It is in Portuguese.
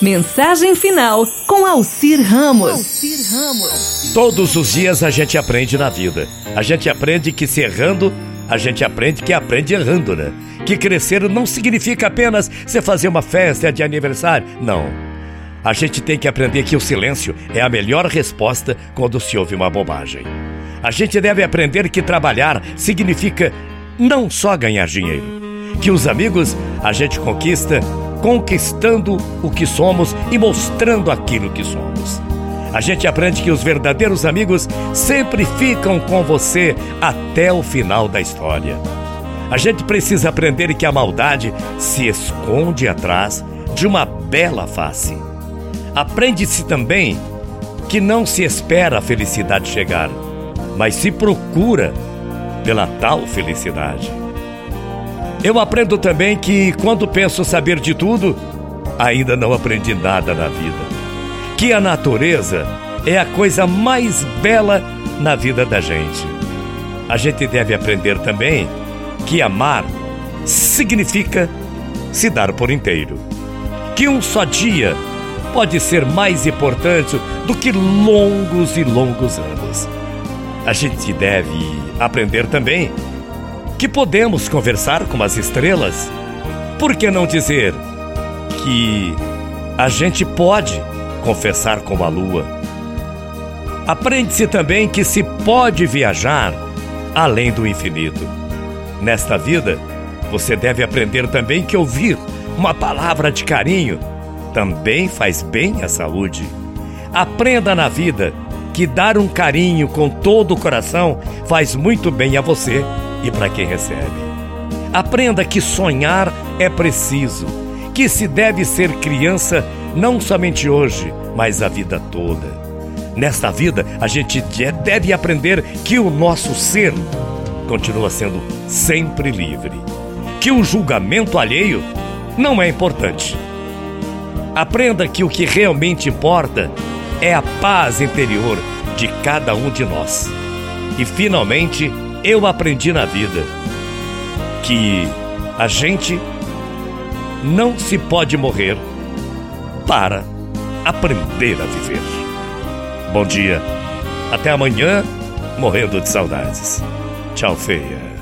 Mensagem final com Alcir Ramos. Ramos. Todos os dias a gente aprende na vida. A gente aprende que se errando, a gente aprende que aprende errando, né? Que crescer não significa apenas você fazer uma festa de aniversário. Não. A gente tem que aprender que o silêncio é a melhor resposta quando se ouve uma bobagem. A gente deve aprender que trabalhar significa não só ganhar dinheiro. Que os amigos a gente conquista conquistando o que somos e mostrando aquilo que somos. A gente aprende que os verdadeiros amigos sempre ficam com você até o final da história. A gente precisa aprender que a maldade se esconde atrás de uma bela face. Aprende-se também que não se espera a felicidade chegar, mas se procura pela tal felicidade. Eu aprendo também que quando penso saber de tudo, ainda não aprendi nada na vida. Que a natureza é a coisa mais bela na vida da gente. A gente deve aprender também que amar significa se dar por inteiro. Que um só dia pode ser mais importante do que longos e longos anos. A gente deve aprender também que podemos conversar com as estrelas, por que não dizer que a gente pode confessar com a lua? Aprende-se também que se pode viajar além do infinito. Nesta vida, você deve aprender também que ouvir uma palavra de carinho também faz bem à saúde. Aprenda na vida que dar um carinho com todo o coração faz muito bem a você e para quem recebe. Aprenda que sonhar é preciso, que se deve ser criança não somente hoje, mas a vida toda. Nesta vida, a gente deve aprender que o nosso ser continua sendo sempre livre, que o julgamento alheio não é importante. Aprenda que o que realmente importa é a paz interior de cada um de nós. E finalmente, eu aprendi na vida que a gente não se pode morrer para aprender a viver. Bom dia, até amanhã, morrendo de saudades. Tchau, feia.